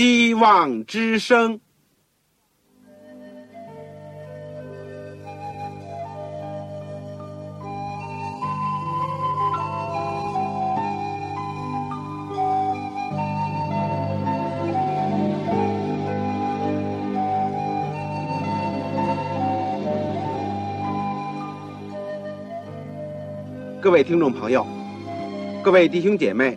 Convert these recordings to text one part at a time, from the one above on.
希望之声。各位听众朋友，各位弟兄姐妹，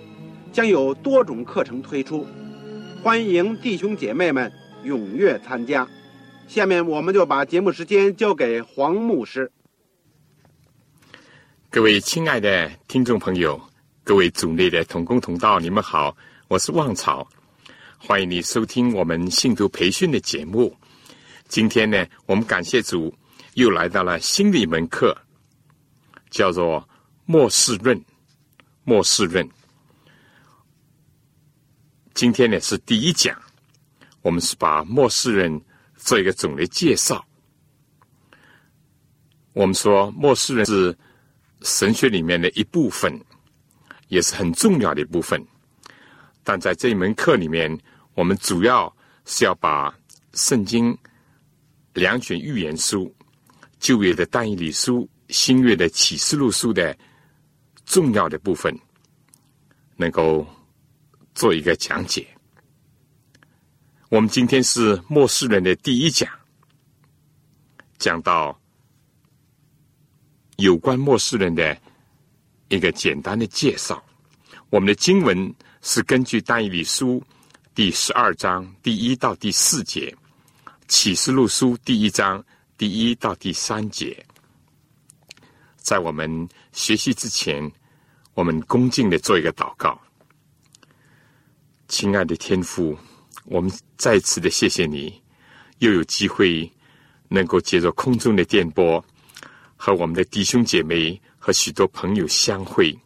将有多种课程推出，欢迎弟兄姐妹们踊跃参加。下面我们就把节目时间交给黄牧师。各位亲爱的听众朋友，各位组内的同工同道，你们好，我是旺草，欢迎你收听我们信徒培训的节目。今天呢，我们感谢主，又来到了新的一门课。叫做末世论，末世论。今天呢是第一讲，我们是把末世人做一个总的介绍。我们说末世人是神学里面的一部分，也是很重要的一部分。但在这一门课里面，我们主要是要把圣经两卷预言书、旧约的但以理书。新月的启示录书的重要的部分，能够做一个讲解。我们今天是末世人的第一讲，讲到有关末世人的一个简单的介绍。我们的经文是根据但以理书第十二章第一到第四节，启示录书第一章第一到第三节。在我们学习之前，我们恭敬的做一个祷告。亲爱的天父，我们再次的谢谢你，又有机会能够借着空中的电波，和我们的弟兄姐妹和许多朋友相会，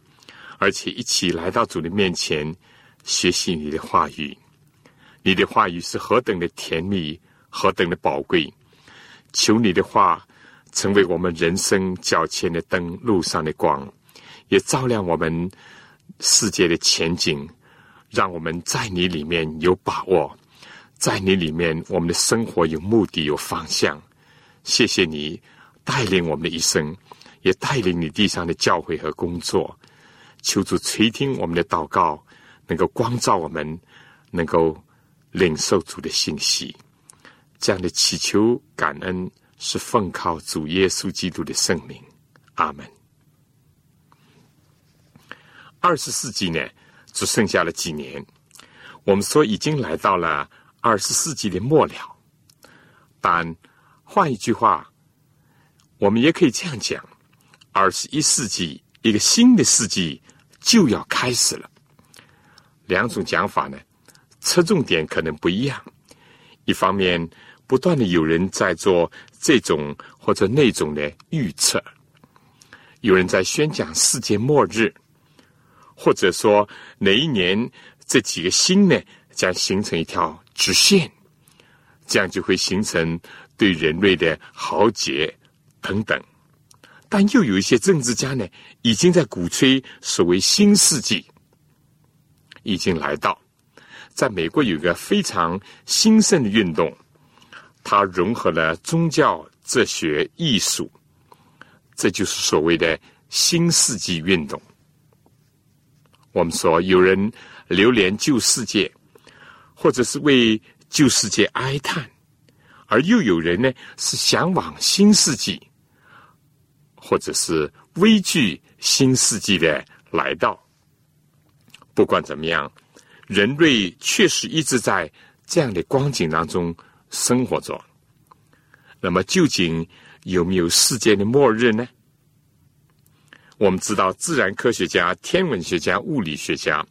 而且一起来到主的面前学习你的话语。你的话语是何等的甜蜜，何等的宝贵！求你的话。成为我们人生脚前的灯，路上的光，也照亮我们世界的前景，让我们在你里面有把握，在你里面我们的生活有目的、有方向。谢谢你带领我们的一生，也带领你地上的教诲和工作。求主垂听我们的祷告，能够光照我们，能够领受主的信息。这样的祈求感恩。是奉靠主耶稣基督的圣名，阿门。二十世纪呢，只剩下了几年。我们说已经来到了二十世纪的末了，但换一句话，我们也可以这样讲：二十一世纪一个新的世纪就要开始了。两种讲法呢，侧重点可能不一样。一方面，不断的有人在做这种或者那种的预测，有人在宣讲世界末日，或者说哪一年这几个星呢将形成一条直线，这样就会形成对人类的豪杰等等。但又有一些政治家呢，已经在鼓吹所谓新世纪已经来到。在美国有一个非常兴盛的运动。它融合了宗教、哲学、艺术，这就是所谓的新世纪运动。我们说，有人流连旧世界，或者是为旧世界哀叹；而又有人呢，是向往新世纪，或者是畏惧新世纪的来到。不管怎么样，人类确实一直在这样的光景当中。生活着，那么究竟有没有世界的末日呢？我们知道，自然科学家、天文学家、物理学家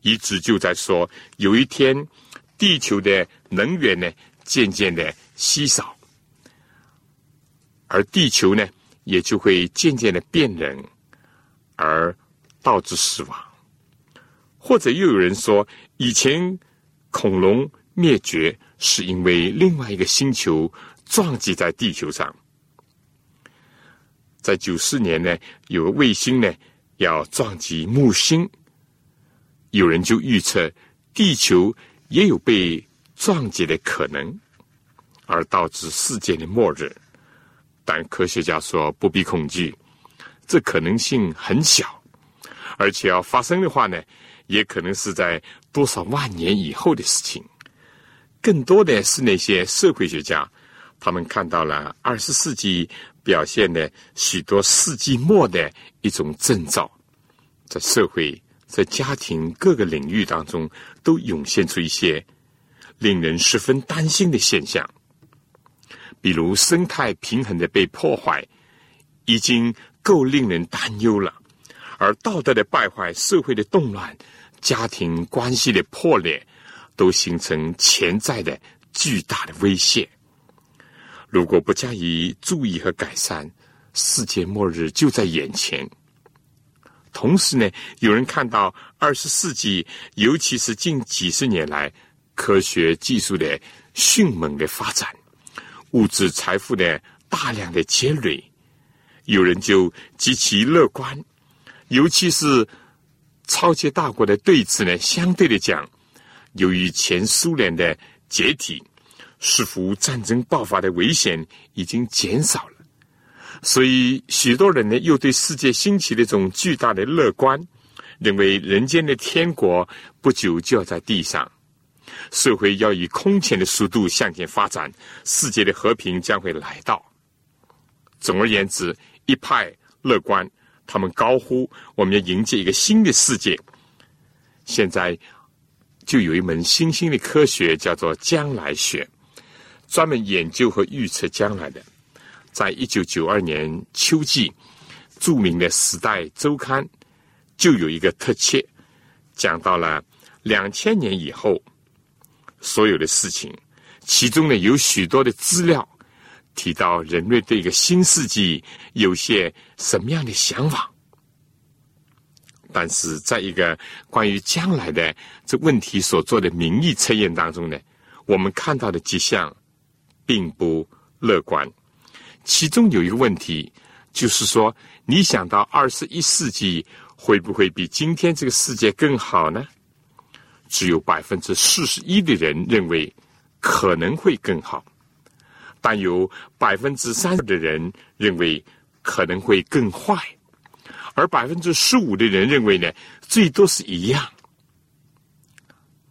一直就在说，有一天地球的能源呢渐渐的稀少，而地球呢也就会渐渐的变冷，而导致死亡。或者又有人说，以前恐龙灭绝是因为另外一个星球撞击在地球上。在九四年呢，有个卫星呢要撞击木星，有人就预测地球也有被撞击的可能，而导致世界的末日。但科学家说不必恐惧，这可能性很小，而且要发生的话呢，也可能是在多少万年以后的事情。更多的是那些社会学家，他们看到了二十世纪。表现了许多世纪末的一种征兆，在社会、在家庭各个领域当中，都涌现出一些令人十分担心的现象。比如生态平衡的被破坏，已经够令人担忧了；而道德的败坏、社会的动乱、家庭关系的破裂，都形成潜在的巨大的威胁。如果不加以注意和改善，世界末日就在眼前。同时呢，有人看到二十世纪，尤其是近几十年来，科学技术的迅猛的发展，物质财富的大量的积累，有人就极其乐观。尤其是超级大国的对此呢，相对的讲，由于前苏联的解体。似乎战争爆发的危险已经减少了，所以许多人呢又对世界兴起的一种巨大的乐观，认为人间的天国不久就要在地上，社会要以空前的速度向前发展，世界的和平将会来到。总而言之，一派乐观，他们高呼我们要迎接一个新的世界。现在就有一门新兴的科学叫做将来学。专门研究和预测将来的，在一九九二年秋季，著名的《时代周刊》就有一个特切，讲到了两千年以后所有的事情，其中呢有许多的资料提到人类对一个新世纪有些什么样的想法，但是在一个关于将来的这问题所做的民意测验当中呢，我们看到的迹象。并不乐观。其中有一个问题，就是说，你想到二十一世纪会不会比今天这个世界更好呢？只有百分之四十一的人认为可能会更好，但有百分之三十的人认为可能会更坏，而百分之十五的人认为呢，最多是一样。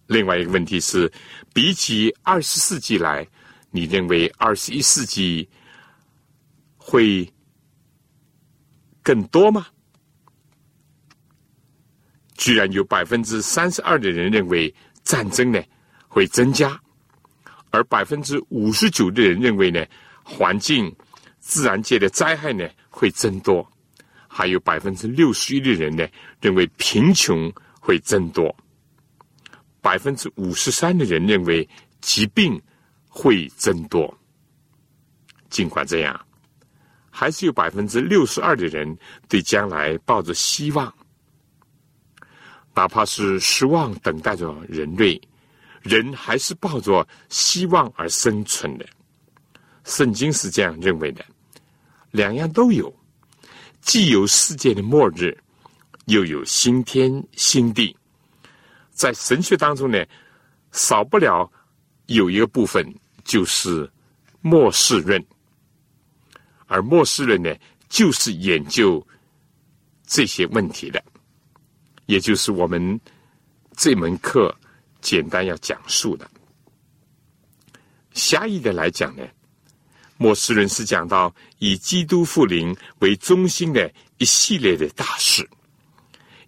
另外一个问题是，比起二十世纪来。你认为二十一世纪会更多吗？居然有百分之三十二的人认为战争呢会增加，而百分之五十九的人认为呢环境、自然界的灾害呢会增多，还有百分之六十一的人呢认为贫穷会增多，百分之五十三的人认为疾病。会增多。尽管这样，还是有百分之六十二的人对将来抱着希望，哪怕是失望等待着人类，人还是抱着希望而生存的。圣经是这样认为的：两样都有，既有世界的末日，又有新天新地。在神学当中呢，少不了。有一个部分就是末世论，而末世论呢，就是研究这些问题的，也就是我们这门课简单要讲述的。狭义的来讲呢，末世论是讲到以基督复临为中心的一系列的大事，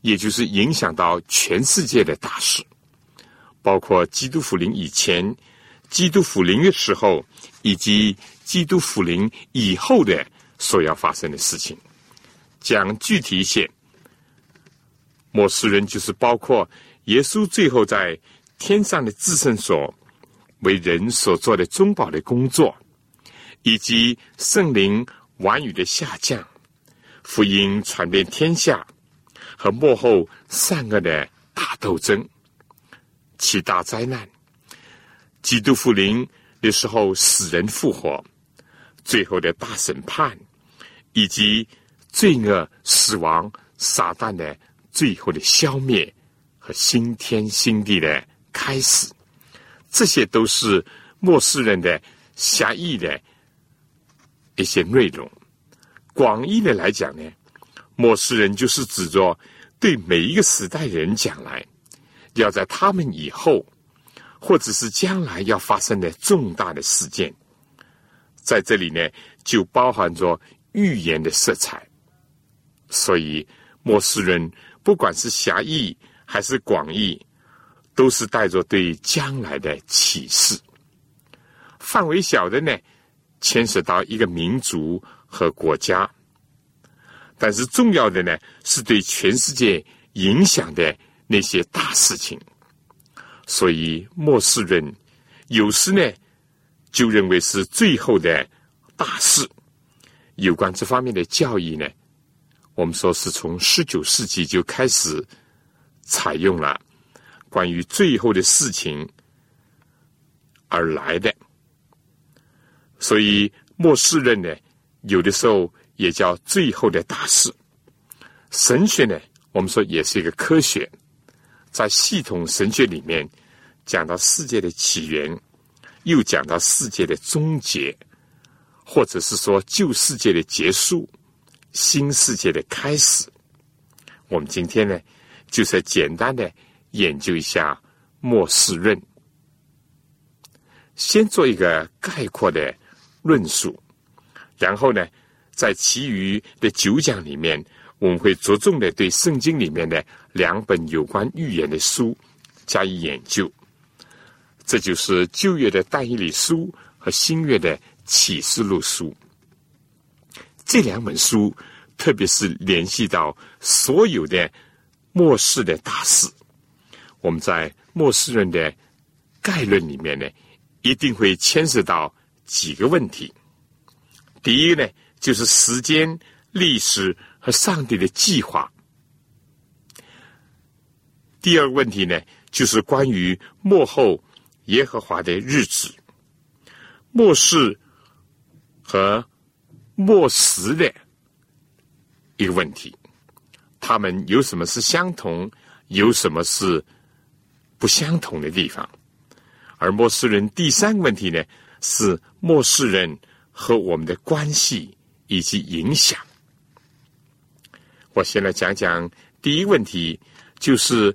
也就是影响到全世界的大事，包括基督复临以前。基督复临的时候，以及基督复临以后的所要发生的事情，讲具体一些。末世人就是包括耶稣最后在天上的至圣所为人所做的中保的工作，以及圣灵晚雨的下降、福音传遍天下和幕后善恶的大斗争、七大灾难、基督复临的时候死人复活、最后的大审判，以及罪恶、死亡、撒旦的最后的消灭和新天新地的。开始，这些都是末世人的狭义的一些内容。广义的来讲呢，末世人就是指着对每一个时代人讲来，要在他们以后，或者是将来要发生的重大的事件，在这里呢，就包含着预言的色彩。所以，末世人不管是狭义还是广义。都是带着对将来的启示，范围小的呢，牵涉到一个民族和国家；但是重要的呢，是对全世界影响的那些大事情。所以末世人有时呢，就认为是最后的大事。有关这方面的教义呢，我们说是从十九世纪就开始采用了。关于最后的事情而来的，所以末世论呢，有的时候也叫最后的大事。神学呢，我们说也是一个科学，在系统神学里面讲到世界的起源，又讲到世界的终结，或者是说旧世界的结束，新世界的开始。我们今天呢，就是简单的。研究一下末世论，先做一个概括的论述，然后呢，在其余的九讲里面，我们会着重的对圣经里面的两本有关预言的书加以研究。这就是旧约的但以理书和新约的启示录书。这两本书，特别是联系到所有的末世的大事。我们在末世论的概论里面呢，一定会牵涉到几个问题。第一呢，就是时间、历史和上帝的计划；第二个问题呢，就是关于幕后耶和华的日子、末世和末时的一个问题。他们有什么是相同，有什么是？不相同的地方，而末世人第三个问题呢，是末世人和我们的关系以及影响。我先来讲讲第一个问题，就是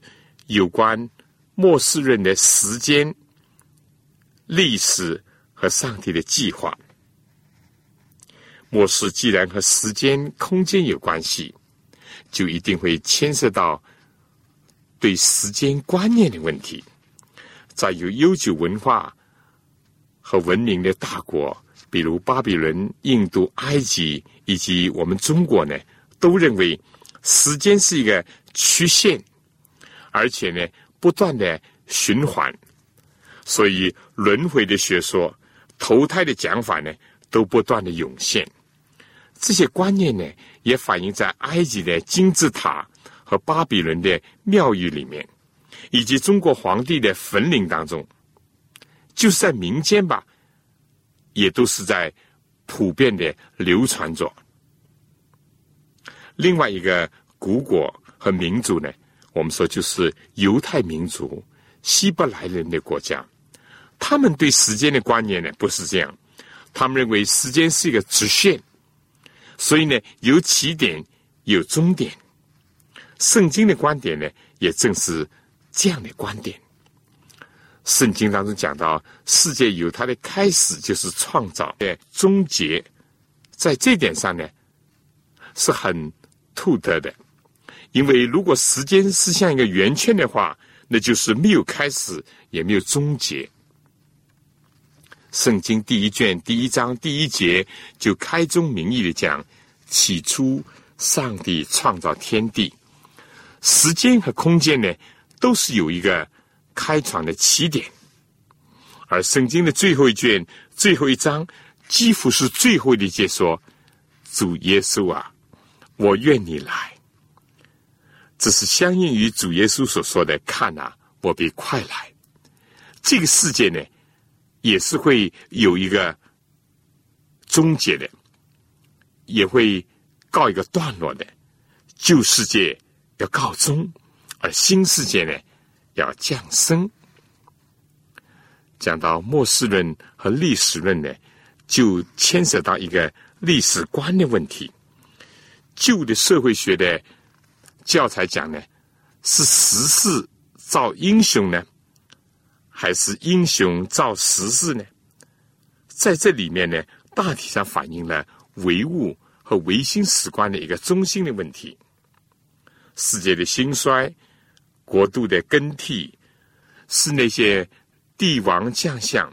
有关末世人的时间、历史和上帝的计划。末世既然和时间、空间有关系，就一定会牵涉到。对时间观念的问题，在有悠久文化和文明的大国，比如巴比伦、印度、埃及以及我们中国呢，都认为时间是一个曲线，而且呢不断的循环，所以轮回的学说、投胎的讲法呢，都不断的涌现。这些观念呢，也反映在埃及的金字塔。和巴比伦的庙宇里面，以及中国皇帝的坟陵当中，就是在民间吧，也都是在普遍的流传着。另外一个古国和民族呢，我们说就是犹太民族、希伯来人的国家，他们对时间的观念呢不是这样，他们认为时间是一个直线，所以呢有起点有终点。圣经的观点呢，也正是这样的观点。圣经当中讲到，世界有它的开始，就是创造的终结，在这点上呢，是很突特的。因为如果时间是像一个圆圈的话，那就是没有开始，也没有终结。圣经第一卷第一章第一节就开宗明义的讲：起初，上帝创造天地。时间和空间呢，都是有一个开创的起点。而圣经的最后一卷、最后一章，几乎是最后的解说：“主耶稣啊，我愿你来。”这是相应于主耶稣所说的：“看啊，我必快来。”这个世界呢，也是会有一个终结的，也会告一个段落的。旧世界要告终，而新世界呢，要降生。讲到末世论和历史论呢，就牵涉到一个历史观的问题。旧的社会学的教材讲呢，是时势造英雄呢，还是英雄造时势呢？在这里面呢，大体上反映了唯物和唯心史观的一个中心的问题。世界的兴衰，国度的更替，是那些。帝王将相，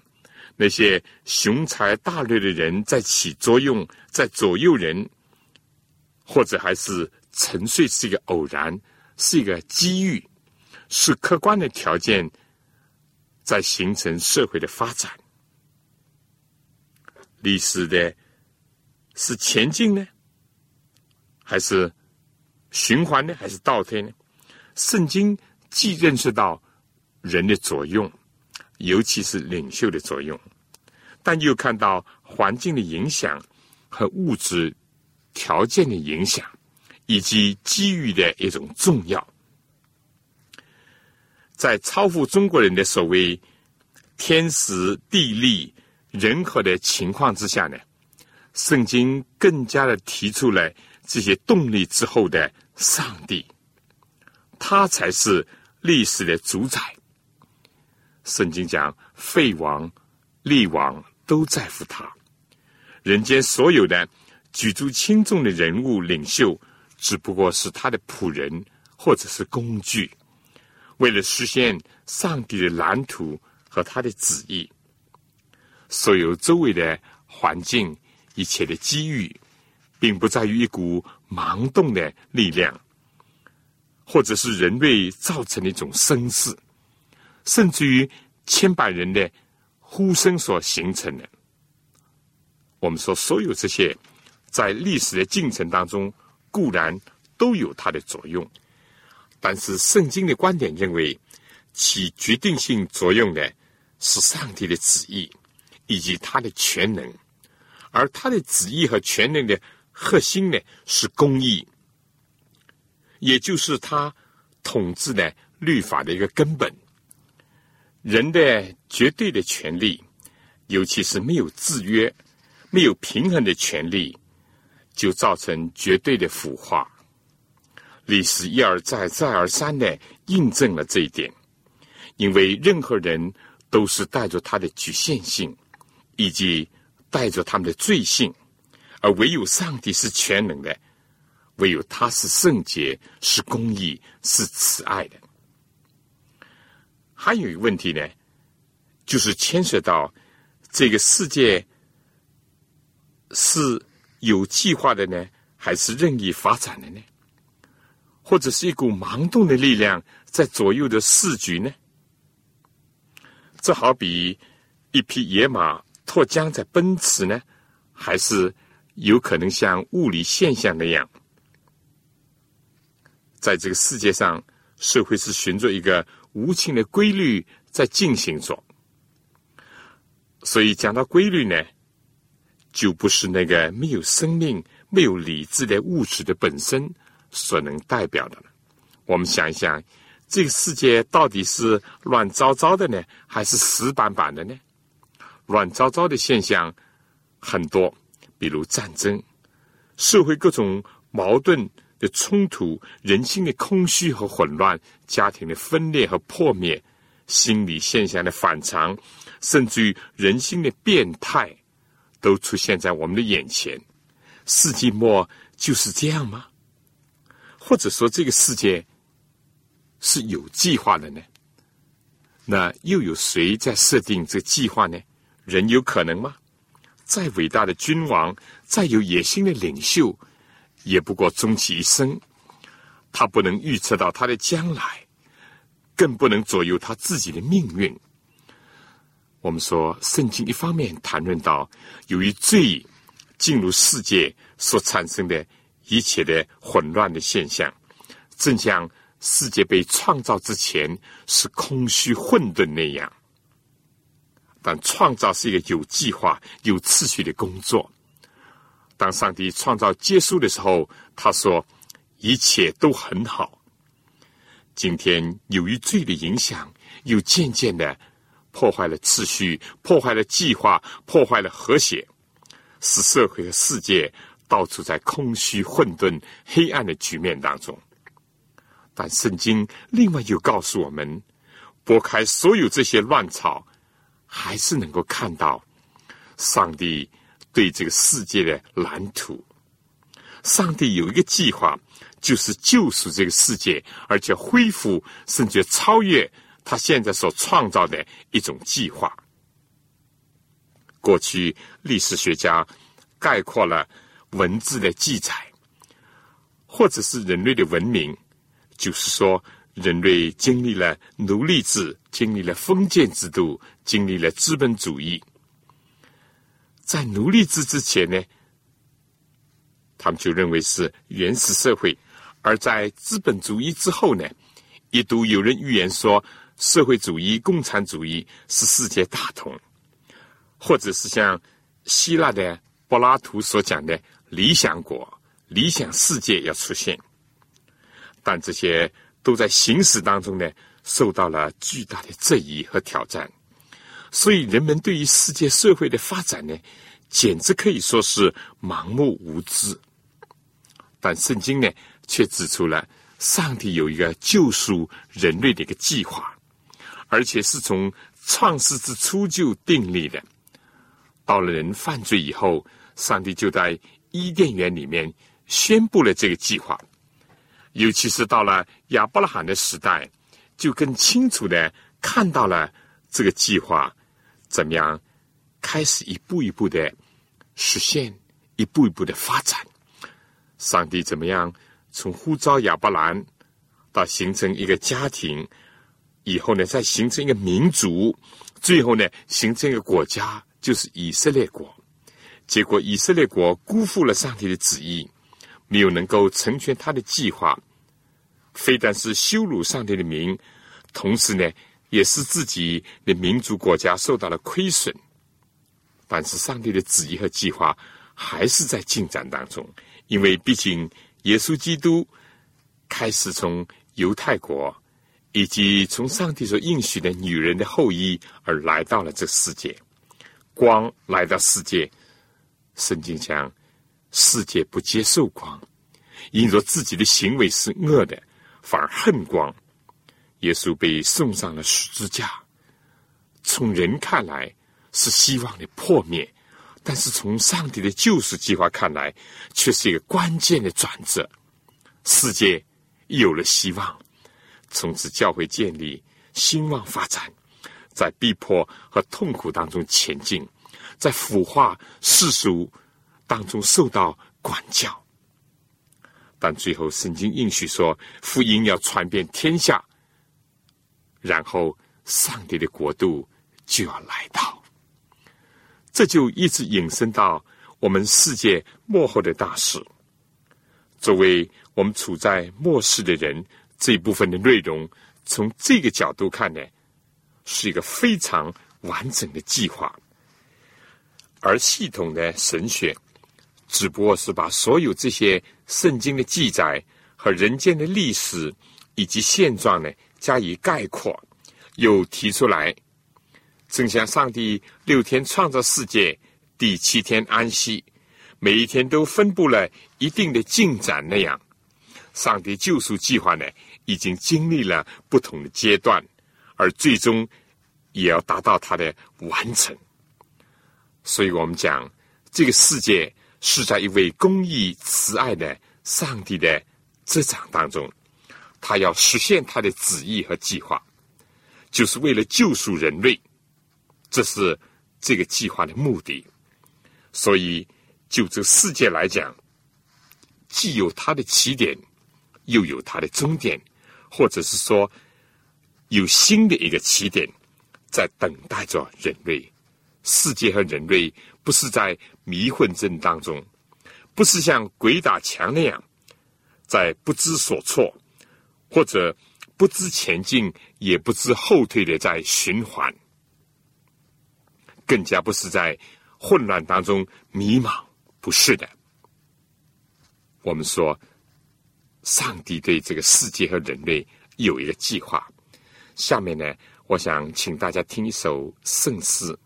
那些雄才大略的人在起作用，在左右人，或者还是纯粹是一个偶然，是一个机遇，是客观的条件，在形成社会的发展。历史的，是前进呢，还是循环呢，还是倒退呢？圣经既认识到人的作用。尤其是领袖的作用，但又看到环境的影响和物质条件的影响，以及机遇的一种重要。在超乎中国人的所谓天时地利人和的情况之下呢，圣经更加的提出了这些动力之后的上帝，他才是历史的主宰。圣经讲，废王、立王都在乎他。人间所有的举足轻重的人物领袖，只不过是他的仆人或者是工具，为了实现上帝的蓝图和他的旨意。所有周围的环境、一切的机遇，并不在于一股盲动的力量，或者是人类造成的一种声势。甚至于千百人的呼声所形成的，我们说所有这些，在历史的进程当中固然都有它的作用，但是圣经的观点认为，起决定性作用的是上帝的旨意以及他的全能，而他的旨意和全能的核心呢是公义，也就是他统治的律法的一个根本。人的绝对的权利，尤其是没有制约、没有平衡的权利，就造成绝对的腐化。历史一而再、再而三的印证了这一点。因为任何人都是带着他的局限性，以及带着他们的罪性，而唯有上帝是全能的，唯有他是圣洁、是公义、是慈爱的。还有一个问题呢，就是牵涉到这个世界是有计划的呢，还是任意发展的呢？或者是一股盲动的力量在左右的市局呢？这好比一匹野马脱缰在奔驰呢，还是有可能像物理现象那样，在这个世界上，社会是循着一个。无情的规律在进行着，所以讲到规律呢，就不是那个没有生命、没有理智的物质的本身所能代表的了。我们想一想，这个世界到底是乱糟糟的呢，还是死板板的呢？乱糟糟的现象很多，比如战争、社会各种矛盾。的冲突、人心的空虚和混乱、家庭的分裂和破灭、心理现象的反常，甚至于人心的变态，都出现在我们的眼前。世纪末就是这样吗？或者说，这个世界是有计划的呢？那又有谁在设定这计划呢？人有可能吗？再伟大的君王，再有野心的领袖。也不过终其一生，他不能预测到他的将来，更不能左右他自己的命运。我们说，圣经一方面谈论到由于罪进入世界所产生的一切的混乱的现象，正像世界被创造之前是空虚混沌那样。但创造是一个有计划、有次序的工作。当上帝创造结束的时候，他说：“一切都很好。”今天由于罪的影响，又渐渐的破坏了秩序，破坏了计划，破坏了和谐，使社会和世界到处在空虚、混沌、黑暗的局面当中。但圣经另外又告诉我们：拨开所有这些乱草。还是能够看到上帝对这个世界的蓝图。上帝有一个计划，就是救赎这个世界，而且恢复甚至超越他现在所创造的一种计划。过去历史学家概括了文字的记载，或者是人类的文明，就是说。人类经历了奴隶制，经历了封建制度，经历了资本主义。在奴隶制之前呢，他们就认为是原始社会；而在资本主义之后呢，一度有人预言说，社会主义、共产主义是世界大同，或者是像希腊的柏拉图所讲的理想国、理想世界要出现。但这些。都在行驶当中呢，受到了巨大的质疑和挑战，所以人们对于世界社会的发展呢，简直可以说是盲目无知。但圣经呢，却指出了上帝有一个救赎人类的一个计划，而且是从创世之初就订立的。到了人犯罪以后，上帝就在伊甸园里面宣布了这个计划。尤其是到了亚伯拉罕的时代，就更清楚的看到了这个计划怎么样开始一步一步的实现，一步一步的发展。上帝怎么样从呼召亚伯兰到形成一个家庭，以后呢再形成一个民族，最后呢形成一个国家，就是以色列国。结果以色列国辜负了上帝的旨意。没有能够成全他的计划，非但是羞辱上帝的名，同时呢，也是自己的民族国家受到了亏损。但是上帝的旨意和计划还是在进展当中，因为毕竟耶稣基督开始从犹太国以及从上帝所应许的女人的后裔而来到了这世界，光来到世界，圣经讲。世界不接受光，因着自己的行为是恶的，反而恨光。耶稣被送上了十字架，从人看来是希望的破灭，但是从上帝的救赎计划看来，却是一个关键的转折。世界有了希望，从此教会建立，兴旺发展，在逼迫和痛苦当中前进，在腐化世俗。当中受到管教，但最后圣经应许说，福音要传遍天下，然后上帝的国度就要来到。这就一直引申到我们世界末后的大事。作为我们处在末世的人，这部分的内容，从这个角度看呢，是一个非常完整的计划，而系统的神学。只不过是把所有这些圣经的记载和人间的历史以及现状呢加以概括，又提出来，正像上帝六天创造世界，第七天安息，每一天都分布了一定的进展那样，上帝救赎计划呢已经经历了不同的阶段，而最终也要达到它的完成。所以我们讲这个世界。是在一位公义慈爱的上帝的执掌当中，他要实现他的旨意和计划，就是为了救赎人类，这是这个计划的目的。所以，就这世界来讲，既有它的起点，又有它的终点，或者是说，有新的一个起点，在等待着人类。世界和人类不是在迷混阵当中，不是像鬼打墙那样，在不知所措，或者不知前进也不知后退的在循环，更加不是在混乱当中迷茫。不是的，我们说，上帝对这个世界和人类有一个计划。下面呢，我想请大家听一首圣诗。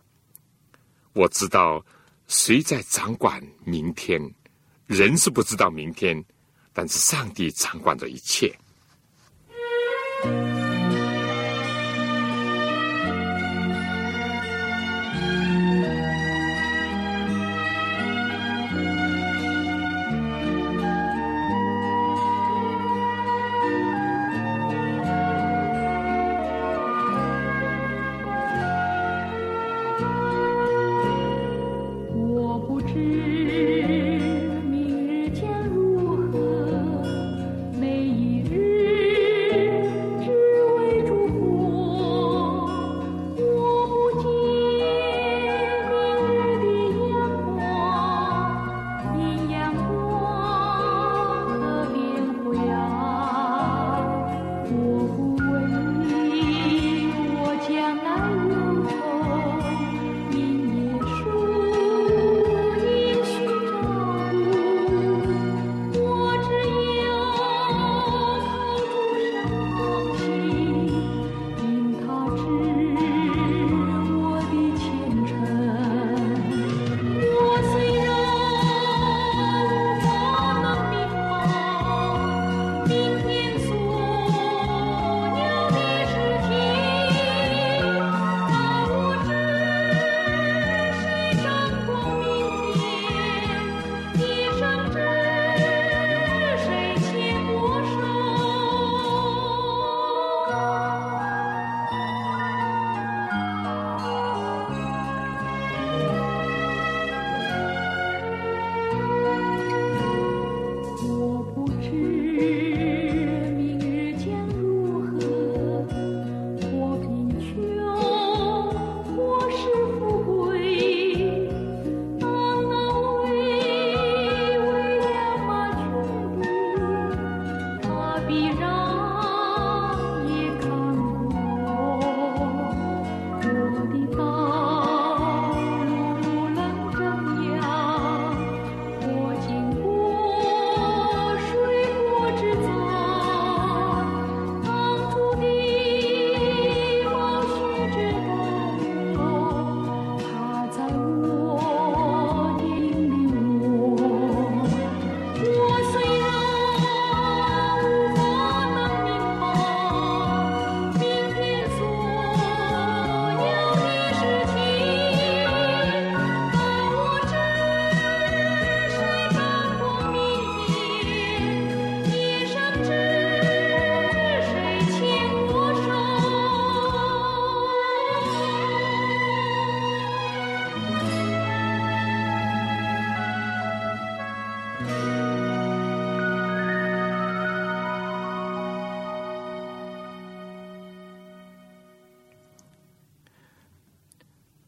我知道谁在掌管明天，人是不知道明天，但是上帝掌管着一切。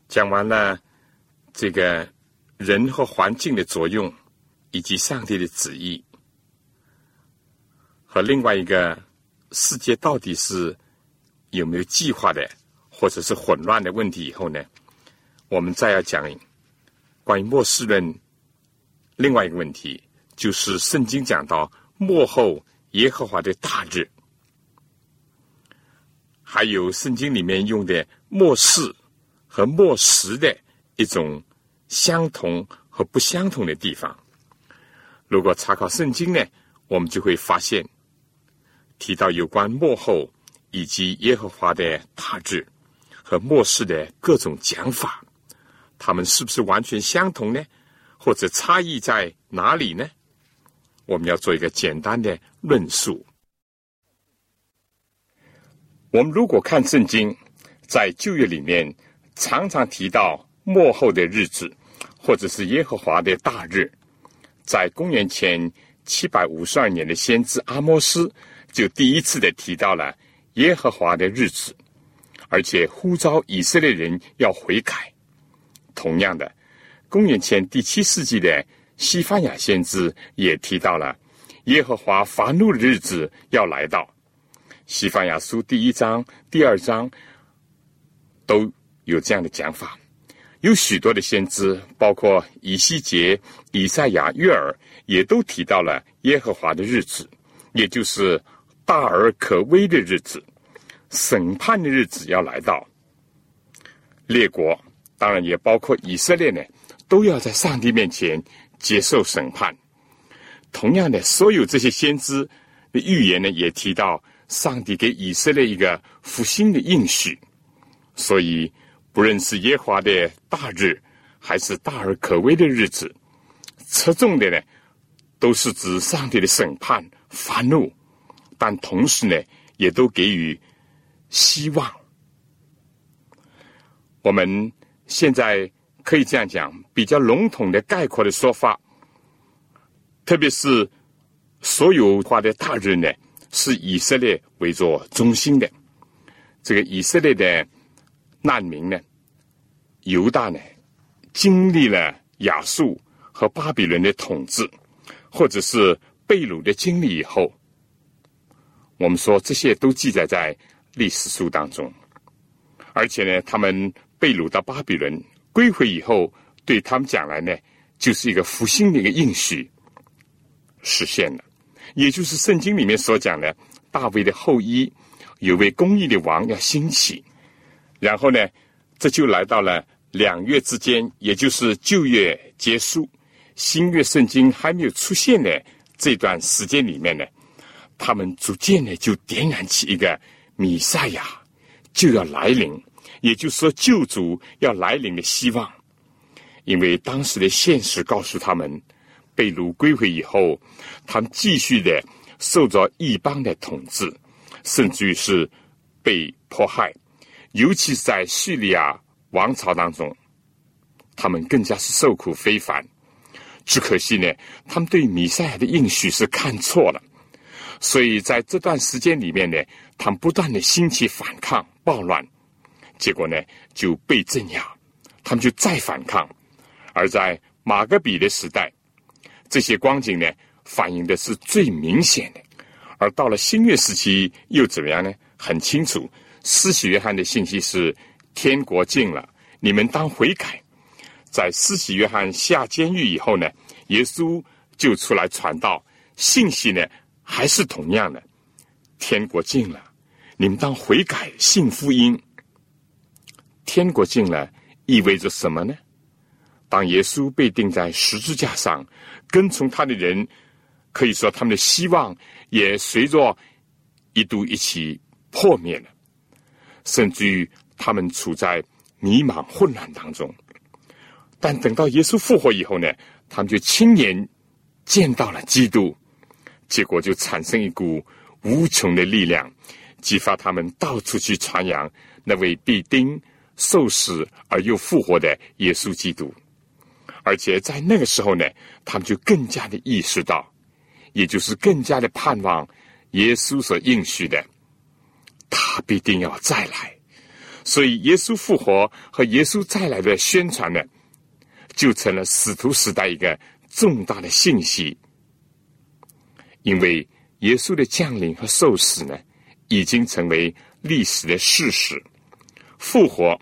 讲完了这个人和环境的作用，以及上帝的旨意，和另外一个世界到底是有没有计划的，或者是混乱的问题以后呢，我们再要讲关于末世论另外一个问题，就是圣经讲到末后耶和华的大日，还有圣经里面用的末世。和末时的一种相同和不相同的地方。如果查考圣经呢，我们就会发现提到有关末后以及耶和华的大志和末世的各种讲法，他们是不是完全相同呢？或者差异在哪里呢？我们要做一个简单的论述。我们如果看圣经，在旧约里面。常常提到末后的日子，或者是耶和华的大日，在公元前七百五十二年的先知阿摩斯就第一次的提到了耶和华的日子，而且呼召以色列人要悔改。同样的，公元前第七世纪的西番雅先知也提到了耶和华发怒的日子要来到。西番雅书第一章、第二章都有这样的讲法。有许多的先知，包括以西结、以赛亚、约尔，也都提到了耶和华的日子，也就是大而可畏的日子，审判的日子要来到。列国当然也包括以色列呢，都要在上帝面前接受审判。同样的，所有这些先知的预言呢，也提到上帝给以色列一个复兴的应许，所以。不论是耶华的大日，还是大而可畏的日子，侧重的呢，都是指上帝的审判、发怒，但同时呢，也都给予希望。我们现在可以这样讲，比较笼统的概括的说法，特别是所有化的大日呢，是以色列为作中心的。这个以色列的难民呢？犹大呢，经历了亚述和巴比伦的统治，或者是被掳的经历以后，我们说这些都记载在历史书当中。而且呢，他们被掳到巴比伦归回以后，对他们讲来呢，就是一个复兴的一个应许实现了，也就是圣经里面所讲的大卫的后裔有位公义的王要兴起，然后呢，这就来到了。两月之间，也就是旧月结束、新月圣经还没有出现的这段时间里面呢，他们逐渐的就点燃起一个弥赛亚就要来临，也就是说救主要来临的希望。因为当时的现实告诉他们，被掳归回以后，他们继续的受着异邦的统治，甚至于是被迫害，尤其是在叙利亚。王朝当中，他们更加是受苦非凡。只可惜呢，他们对弥赛亚的应许是看错了，所以在这段时间里面呢，他们不断的兴起反抗、暴乱，结果呢就被镇压，他们就再反抗。而在马格比的时代，这些光景呢，反映的是最明显的。而到了新月时期又怎么样呢？很清楚，施洗约翰的信息是。天国近了，你们当悔改。在施洗约翰下监狱以后呢，耶稣就出来传道，信息呢还是同样的。天国近了，你们当悔改，信福音。天国近了意味着什么呢？当耶稣被钉在十字架上，跟从他的人，可以说他们的希望也随着一度一起破灭了，甚至于。他们处在迷茫混乱当中，但等到耶稣复活以后呢，他们就亲眼见到了基督，结果就产生一股无穷的力量，激发他们到处去传扬那位必钉受死而又复活的耶稣基督。而且在那个时候呢，他们就更加的意识到，也就是更加的盼望耶稣所应许的，他必定要再来。所以，耶稣复活和耶稣再来的宣传呢，就成了使徒时代一个重大的信息。因为耶稣的降临和受死呢，已经成为历史的事实。复活，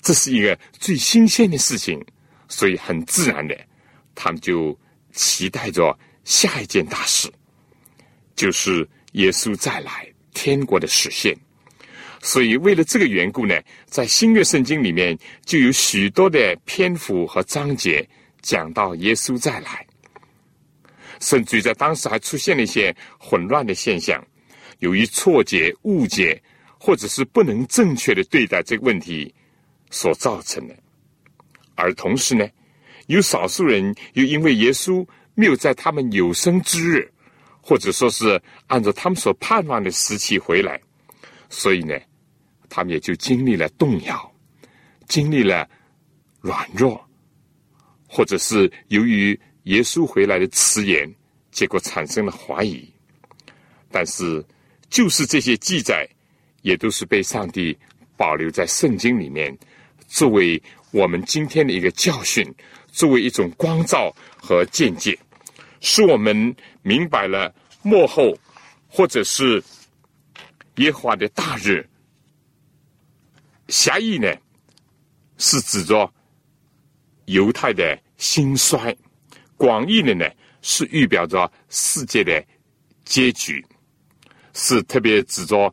这是一个最新鲜的事情，所以很自然的，他们就期待着下一件大事，就是耶稣再来，天国的实现。所以，为了这个缘故呢，在新约圣经里面就有许多的篇幅和章节讲到耶稣再来，甚至于在当时还出现了一些混乱的现象，由于错解、误解，或者是不能正确的对待这个问题所造成的。而同时呢，有少数人又因为耶稣没有在他们有生之日，或者说是按照他们所盼望的时期回来，所以呢。他们也就经历了动摇，经历了软弱，或者是由于耶稣回来的迟延，结果产生了怀疑。但是就是这些记载，也都是被上帝保留在圣经里面，作为我们今天的一个教训，作为一种光照和见解，使我们明白了幕后或者是耶和华的大日。狭义呢，是指着犹太的兴衰；广义的呢，是预表着世界的结局，是特别指着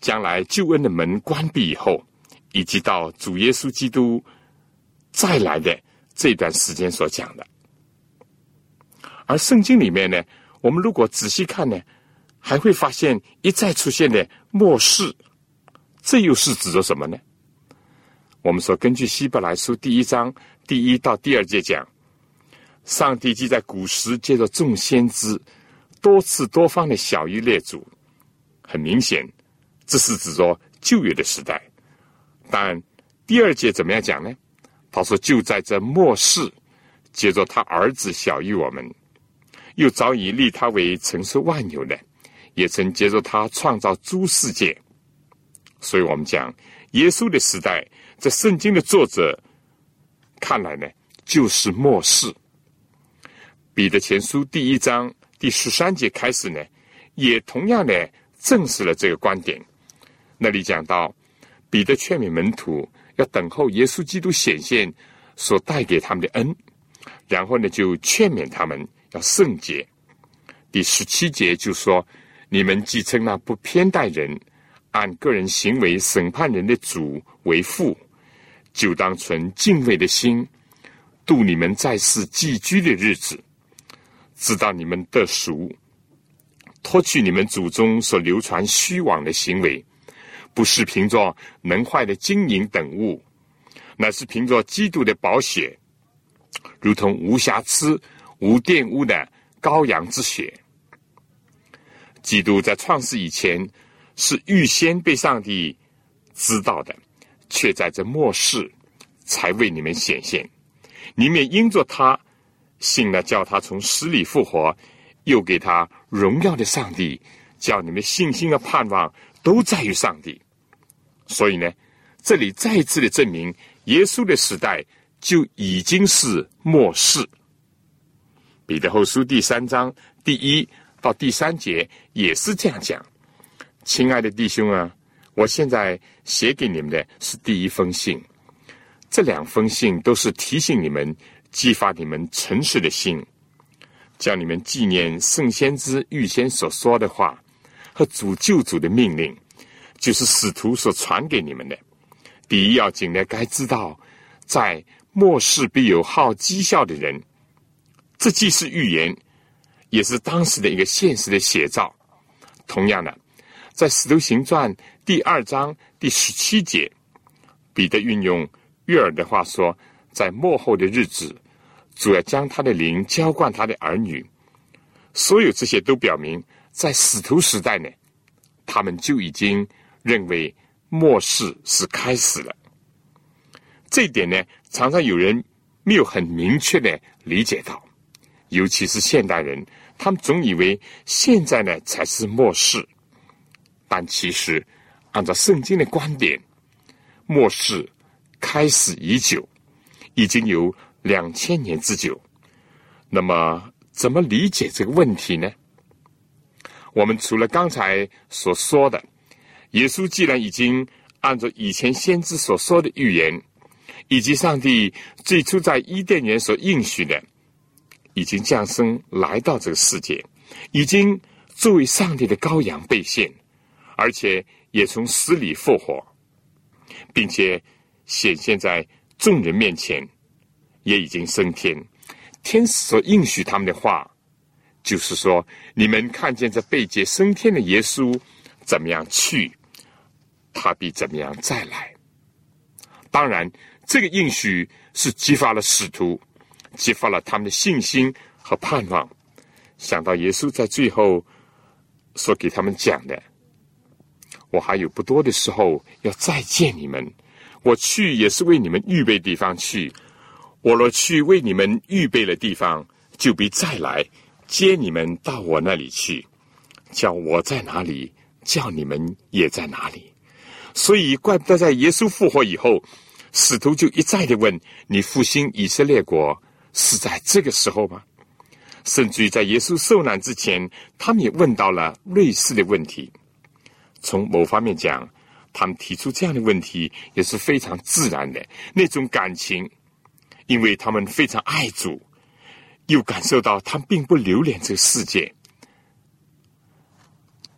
将来救恩的门关闭以后，以及到主耶稣基督再来的这段时间所讲的。而圣经里面呢，我们如果仔细看呢，还会发现一再出现的末世。这又是指着什么呢？我们说，根据希伯来书第一章第一到第二节讲，上帝既在古时借着众先知多次多方的小于列祖，很明显，这是指着旧约的时代。但第二节怎么样讲呢？他说：“就在这末世，借着他儿子小于我们，又早已立他为承受万有的，也曾借着他创造诸世界。”所以我们讲耶稣的时代，在圣经的作者看来呢，就是末世。彼得前书第一章第十三节开始呢，也同样的证实了这个观点。那里讲到，彼得劝勉门徒要等候耶稣基督显现所带给他们的恩，然后呢，就劝勉他们要圣洁。第十七节就说：“你们既称那不偏待人。”按个人行为审判人的主为父，就当存敬畏的心度你们在世寄居的日子，直到你们得赎，脱去你们祖宗所流传虚妄的行为，不是凭着能坏的金银等物，乃是凭着基督的宝血，如同无瑕疵、无玷污的羔羊之血。基督在创世以前。是预先被上帝知道的，却在这末世才为你们显现。你们因着他信了，叫他从死里复活，又给他荣耀的上帝，叫你们信心的盼望都在于上帝。所以呢，这里再一次的证明，耶稣的时代就已经是末世。彼得后书第三章第一到第三节也是这样讲。亲爱的弟兄啊，我现在写给你们的是第一封信，这两封信都是提醒你们、激发你们诚实的心，叫你们纪念圣先知预先所说的话和主救主的命令，就是使徒所传给你们的。第一要紧的，该知道，在末世必有好讥笑的人，这既是预言，也是当时的一个现实的写照。同样的。在《使徒行传》第二章第十七节，彼得运用约尔的话说：“在末后的日子，主要将他的灵浇灌他的儿女。”所有这些都表明，在使徒时代呢，他们就已经认为末世是开始了。这一点呢，常常有人没有很明确的理解到，尤其是现代人，他们总以为现在呢才是末世。但其实，按照圣经的观点，末世开始已久，已经有两千年之久。那么，怎么理解这个问题呢？我们除了刚才所说的，耶稣既然已经按照以前先知所说的预言，以及上帝最初在伊甸园所应许的，已经降生来到这个世界，已经作为上帝的羔羊被献。而且也从死里复活，并且显现在众人面前，也已经升天。天使所应许他们的话，就是说：你们看见这被劫升天的耶稣怎么样去，他必怎么样再来。当然，这个应许是激发了使徒，激发了他们的信心和盼望。想到耶稣在最后所给他们讲的。我还有不多的时候要再见你们，我去也是为你们预备地方去。我若去为你们预备了地方，就必再来接你们到我那里去，叫我在哪里，叫你们也在哪里？所以，怪不得在耶稣复活以后，使徒就一再的问：你复兴以色列国是在这个时候吗？甚至于在耶稣受难之前，他们也问到了类似的问题。从某方面讲，他们提出这样的问题也是非常自然的那种感情，因为他们非常爱主，又感受到他们并不留恋这个世界。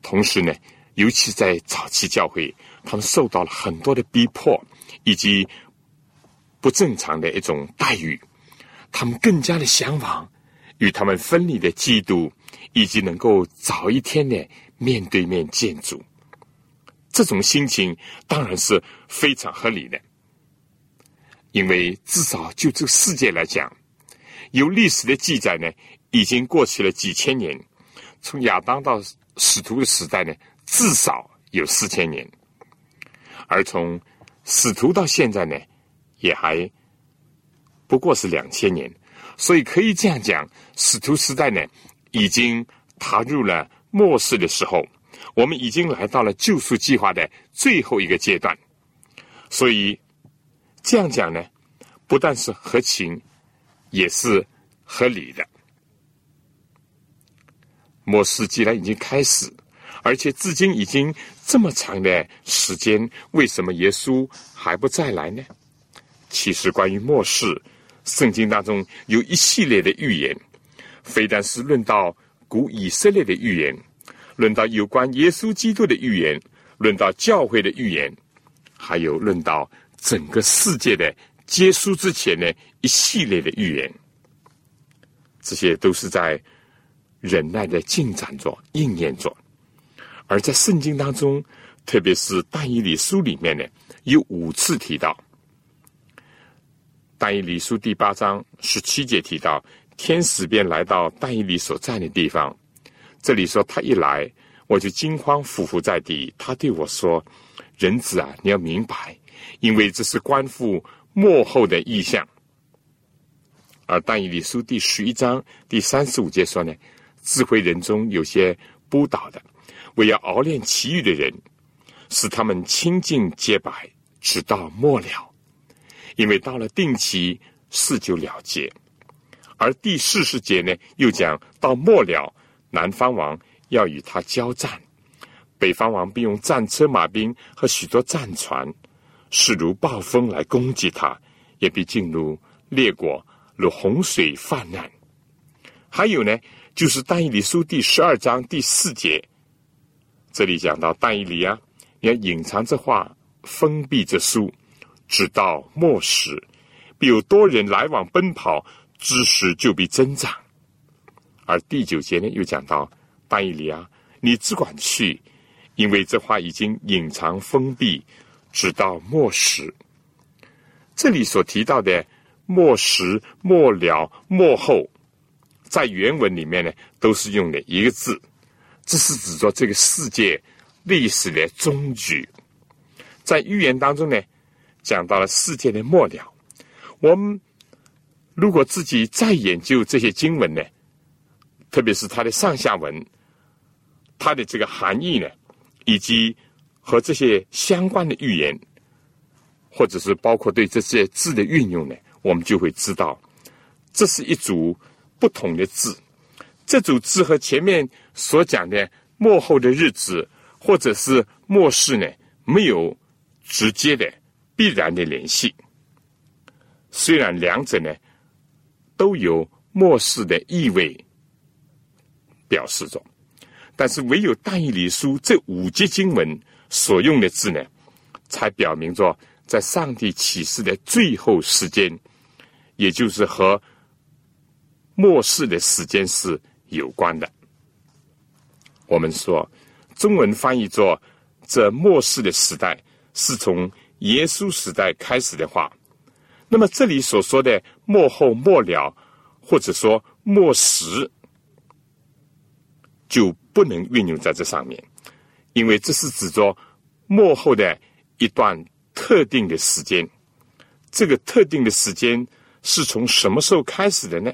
同时呢，尤其在早期教会，他们受到了很多的逼迫以及不正常的一种待遇，他们更加的向往。与他们分离的基督，以及能够早一天呢面对面见主，这种心情当然是非常合理的。因为至少就这个世界来讲，有历史的记载呢，已经过去了几千年，从亚当到使徒的时代呢，至少有四千年，而从使徒到现在呢，也还不过是两千年。所以可以这样讲，使徒时代呢，已经踏入了末世的时候，我们已经来到了救赎计划的最后一个阶段。所以这样讲呢，不但是合情，也是合理的。末世既然已经开始，而且至今已经这么长的时间，为什么耶稣还不再来呢？其实关于末世。圣经当中有一系列的预言，非但是论到古以色列的预言，论到有关耶稣基督的预言，论到教会的预言，还有论到整个世界的结束之前的一系列的预言，这些都是在忍耐的进展着、应验着。而在圣经当中，特别是但以理书里面呢，有五次提到。但以理书第八章十七节提到，天使便来到但以理所在的地方。这里说他一来，我就惊慌伏伏在地。他对我说：“人子啊，你要明白，因为这是关乎幕后的意象。”而但以理书第十一章第三十五节说呢：“智慧人中有些不倒的，为要熬炼其余的人，使他们清净洁白，直到末了。”因为到了定期，事就了结；而第四十节呢，又讲到末了，南方王要与他交战，北方王并用战车、马兵和许多战船，势如暴风来攻击他，也必进入列国，如洪水泛滥。还有呢，就是但以理书第十二章第四节，这里讲到但以理啊，要隐藏这话，封闭这书。直到末时，必有多人来往奔跑，知识就必增长。而第九节呢，又讲到但以里啊，你只管去，因为这话已经隐藏封闭，直到末时。这里所提到的末时、末了、末后，在原文里面呢，都是用的一个字，这是指着这个世界历史的终局。在预言当中呢。讲到了世界的末了，我们如果自己再研究这些经文呢，特别是它的上下文，它的这个含义呢，以及和这些相关的预言，或者是包括对这些字的运用呢，我们就会知道，这是一组不同的字。这组字和前面所讲的末后的日子，或者是末世呢，没有直接的。必然的联系，虽然两者呢都有末世的意味表示着，但是唯有但以理书这五节经文所用的字呢，才表明着在上帝启示的最后时间，也就是和末世的时间是有关的。我们说中文翻译作“这末世的时代”，是从。耶稣时代开始的话，那么这里所说的末后末了，或者说末时，就不能运用在这上面，因为这是指着末后的一段特定的时间。这个特定的时间是从什么时候开始的呢？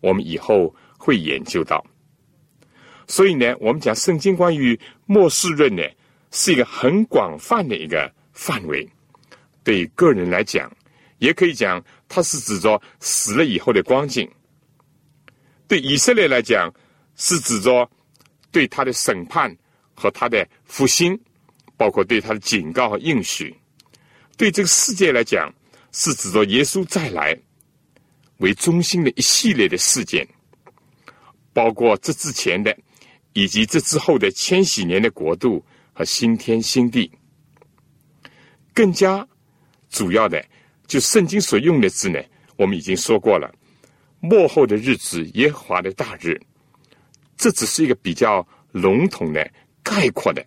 我们以后会研究到。所以呢，我们讲圣经关于末世论呢，是一个很广泛的一个范围。对个人来讲，也可以讲它是指着死了以后的光景；对以色列来讲，是指着对他的审判和他的复兴，包括对他的警告和应许；对这个世界来讲，是指着耶稣再来为中心的一系列的事件，包括这之前的。以及这之后的千禧年的国度和新天新地，更加主要的，就圣经所用的字呢，我们已经说过了。末后的日子，耶和华的大日，这只是一个比较笼统的概括的，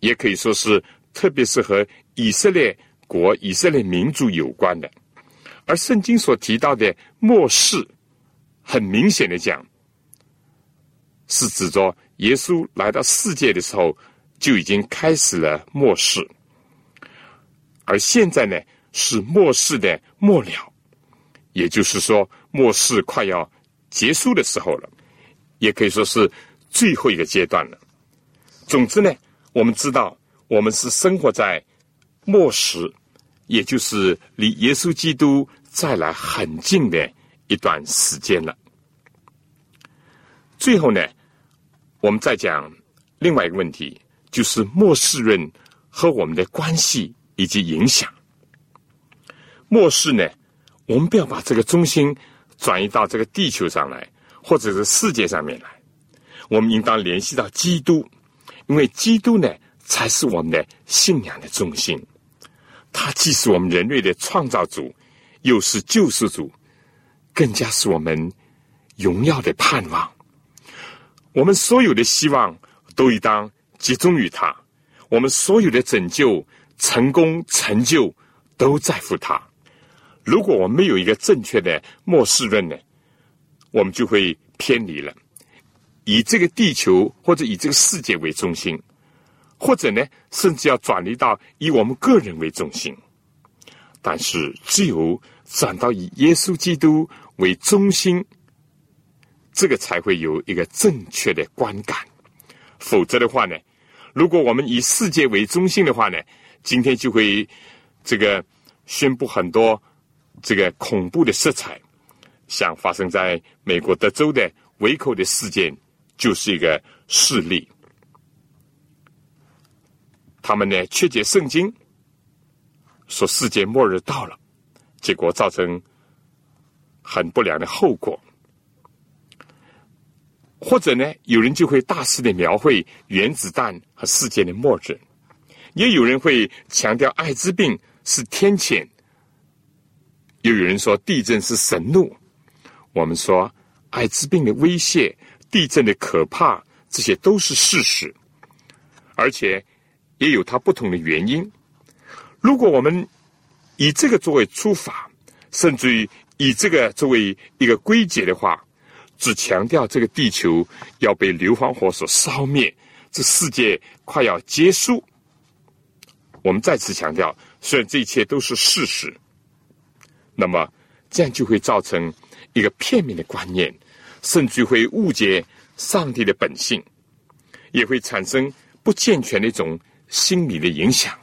也可以说是特别是和以色列国、以色列民族有关的。而圣经所提到的末世，很明显的讲。是指着耶稣来到世界的时候就已经开始了末世，而现在呢是末世的末了，也就是说末世快要结束的时候了，也可以说是最后一个阶段了。总之呢，我们知道我们是生活在末时，也就是离耶稣基督再来很近的一段时间了。最后呢。我们再讲另外一个问题，就是末世论和我们的关系以及影响。末世呢，我们不要把这个中心转移到这个地球上来，或者是世界上面来。我们应当联系到基督，因为基督呢，才是我们的信仰的中心。他既是我们人类的创造主，又是救世主，更加是我们荣耀的盼望。我们所有的希望都应当集中于他，我们所有的拯救、成功、成就都在乎他。如果我们没有一个正确的末世论呢，我们就会偏离了，以这个地球或者以这个世界为中心，或者呢，甚至要转移到以我们个人为中心。但是，只有转到以耶稣基督为中心。这个才会有一个正确的观感，否则的话呢，如果我们以世界为中心的话呢，今天就会这个宣布很多这个恐怖的色彩，像发生在美国德州的维口的事件，就是一个事例。他们呢曲解圣经，说世界末日到了，结果造成很不良的后果。或者呢，有人就会大肆的描绘原子弹和世界的末日，也有人会强调艾滋病是天谴，又有人说地震是神怒。我们说艾滋病的威胁、地震的可怕，这些都是事实，而且也有它不同的原因。如果我们以这个作为出发，甚至于以这个作为一个归结的话，只强调这个地球要被硫磺火所烧灭，这世界快要结束。我们再次强调，虽然这一切都是事实，那么这样就会造成一个片面的观念，甚至会误解上帝的本性，也会产生不健全的一种心理的影响。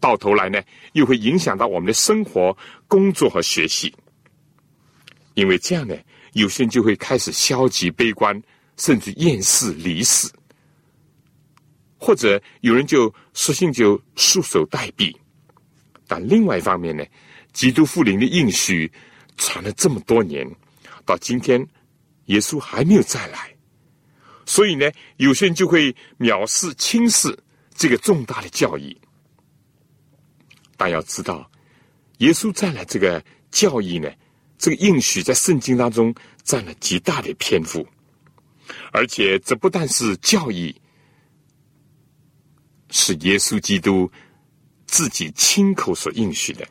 到头来呢，又会影响到我们的生活、工作和学习，因为这样呢。有些人就会开始消极悲观，甚至厌世离世；或者有人就索性就束手待毙。但另外一方面呢，基督复临的应许传了这么多年，到今天耶稣还没有再来，所以呢，有些人就会藐视轻视这个重大的教义。但要知道，耶稣再来这个教义呢？这个应许在圣经当中占了极大的篇幅，而且这不但是教义，是耶稣基督自己亲口所应许的。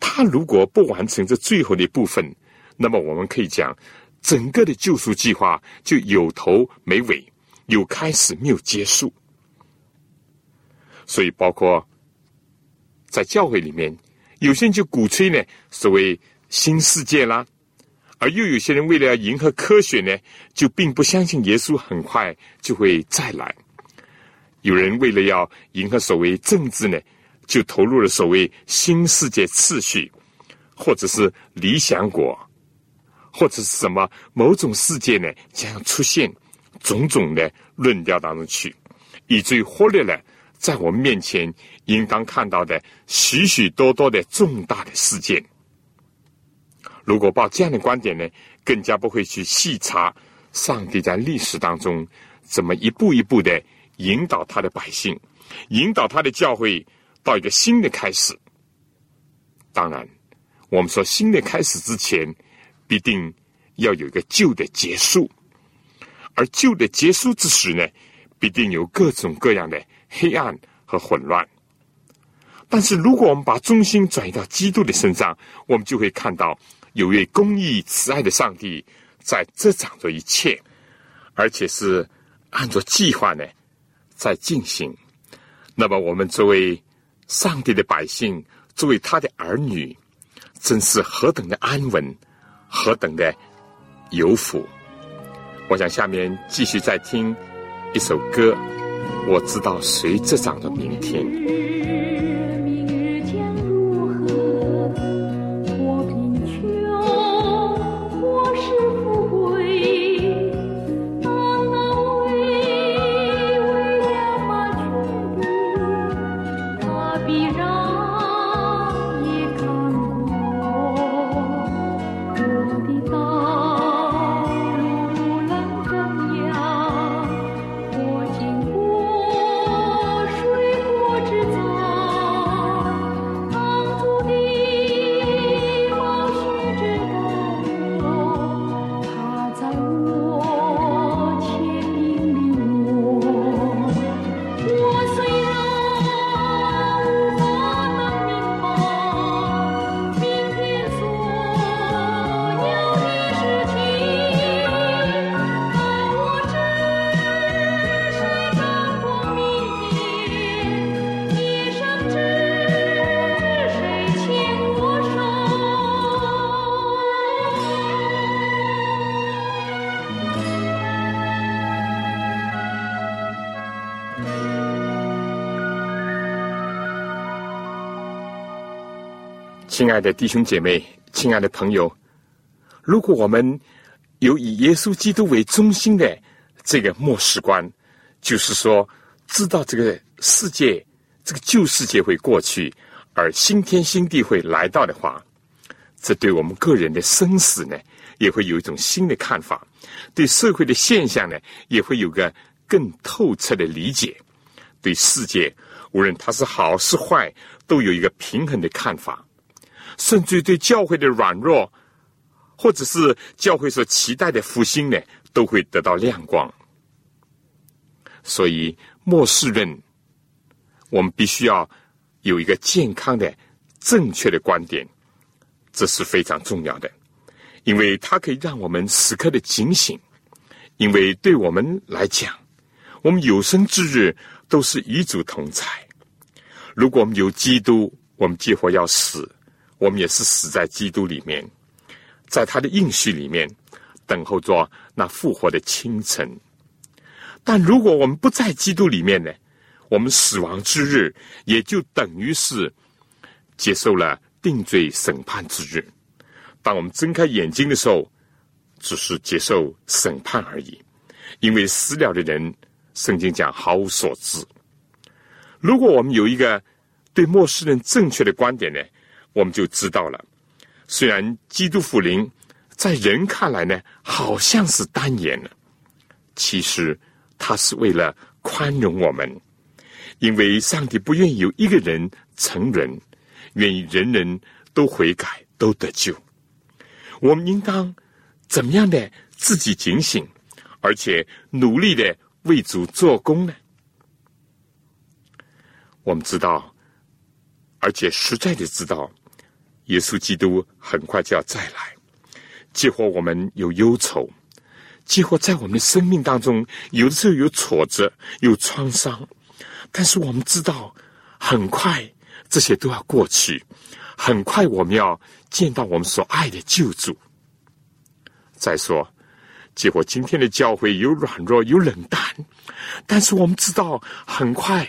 他如果不完成这最后的一部分，那么我们可以讲，整个的救赎计划就有头没尾，有开始没有结束。所以，包括在教会里面，有些人就鼓吹呢，所谓。新世界啦，而又有些人为了迎合科学呢，就并不相信耶稣很快就会再来。有人为了要迎合所谓政治呢，就投入了所谓新世界秩序，或者是理想国，或者是什么某种世界呢将要出现，种种的论调当中去，以至于忽略了在我们面前应当看到的许许多多的重大的事件。如果抱这样的观点呢，更加不会去细查上帝在历史当中怎么一步一步的引导他的百姓，引导他的教会到一个新的开始。当然，我们说新的开始之前，必定要有一个旧的结束，而旧的结束之时呢，必定有各种各样的黑暗和混乱。但是，如果我们把中心转移到基督的身上，我们就会看到。有位公义慈爱的上帝在执掌着一切，而且是按照计划呢在进行。那么，我们作为上帝的百姓，作为他的儿女，真是何等的安稳，何等的有福！我想下面继续再听一首歌，我知道谁执掌着明天。亲爱的弟兄姐妹，亲爱的朋友，如果我们有以耶稣基督为中心的这个末世观，就是说，知道这个世界、这个旧世界会过去，而新天新地会来到的话，这对我们个人的生死呢，也会有一种新的看法；对社会的现象呢，也会有个更透彻的理解；对世界，无论它是好是坏，都有一个平衡的看法。甚至于对教会的软弱，或者是教会所期待的复兴呢，都会得到亮光。所以末世论，我们必须要有一个健康的、正确的观点，这是非常重要的，因为它可以让我们时刻的警醒。因为对我们来讲，我们有生之日都是与主同在。如果我们有基督，我们几乎要死。我们也是死在基督里面，在他的应许里面等候着那复活的清晨。但如果我们不在基督里面呢？我们死亡之日也就等于是接受了定罪审判之日。当我们睁开眼睛的时候，只是接受审判而已。因为死了的人，圣经讲毫无所知。如果我们有一个对末世人正确的观点呢？我们就知道了，虽然基督福临在人看来呢，好像是单言，其实他是为了宽容我们，因为上帝不愿意有一个人成人，愿意人人都悔改，都得救。我们应当怎么样的自己警醒，而且努力的为主做工呢？我们知道。而且实在的知道，耶稣基督很快就要再来，激活我们有忧愁，激活在我们的生命当中，有的时候有挫折、有创伤，但是我们知道，很快这些都要过去，很快我们要见到我们所爱的救主。再说，结果今天的教会有软弱，有冷淡，但是我们知道，很快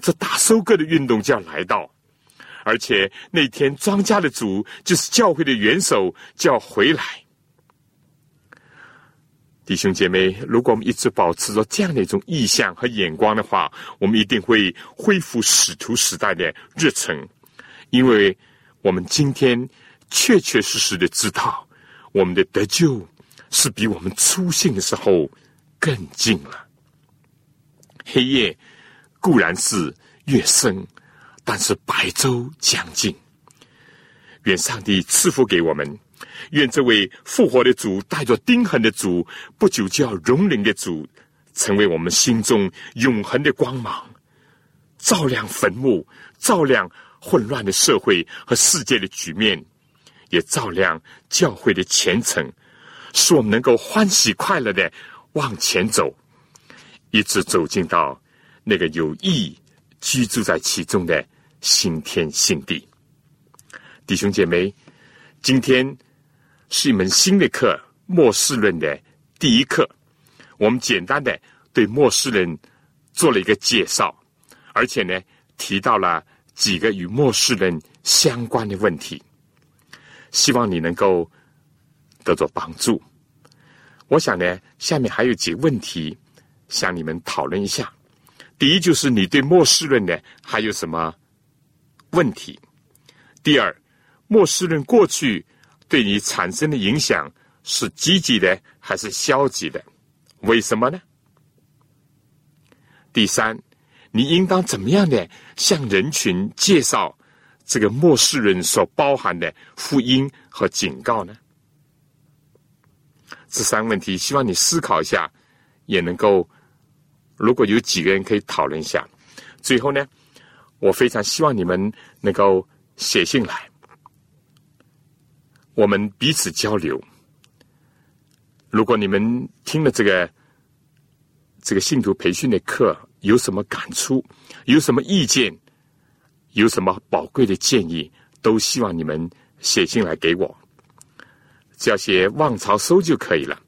这大收割的运动就要来到，而且那天庄稼的主就是教会的元首就要回来。弟兄姐妹，如果我们一直保持着这样的一种意向和眼光的话，我们一定会恢复使徒时代的热忱，因为我们今天确确实实的知道，我们的得救是比我们出信的时候更近了。黑夜固然是越深，但是白昼将近。愿上帝赐福给我们。愿这位复活的主，带着钉痕的主，不久就要荣临的主，成为我们心中永恒的光芒，照亮坟墓，照亮混乱的社会和世界的局面，也照亮教会的前程，使我们能够欢喜快乐的往前走，一直走进到那个有意居住在其中的新天新地。弟兄姐妹，今天。是一门新的课，末世论的第一课。我们简单的对末世论做了一个介绍，而且呢，提到了几个与末世论相关的问题。希望你能够得到帮助。我想呢，下面还有几个问题向你们讨论一下。第一，就是你对末世论呢还有什么问题？第二，末世论过去。对你产生的影响是积极的还是消极的？为什么呢？第三，你应当怎么样的向人群介绍这个末世论所包含的福音和警告呢？这三个问题，希望你思考一下，也能够，如果有几个人可以讨论一下。最后呢，我非常希望你们能够写信来。我们彼此交流。如果你们听了这个这个信徒培训的课，有什么感触，有什么意见，有什么宝贵的建议，都希望你们写信来给我。只要写“望潮收”就可以了。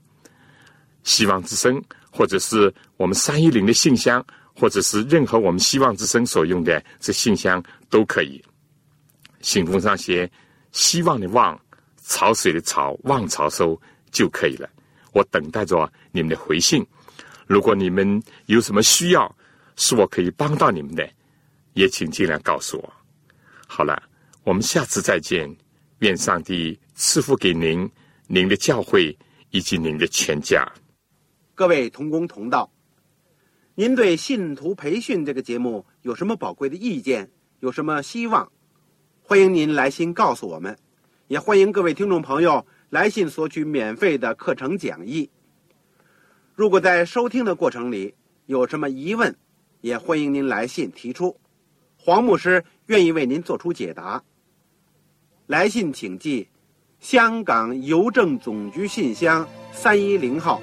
希望之声，或者是我们三一零的信箱，或者是任何我们希望之声所用的这信箱都可以。信封上写“希望”的“望”。潮水的潮，望潮收就可以了。我等待着你们的回信。如果你们有什么需要，是我可以帮到你们的，也请尽量告诉我。好了，我们下次再见。愿上帝赐福给您、您的教会以及您的全家。各位同工同道，您对信徒培训这个节目有什么宝贵的意见？有什么希望？欢迎您来信告诉我们。也欢迎各位听众朋友来信索取免费的课程讲义。如果在收听的过程里有什么疑问，也欢迎您来信提出，黄牧师愿意为您做出解答。来信请寄香港邮政总局信箱三一零号。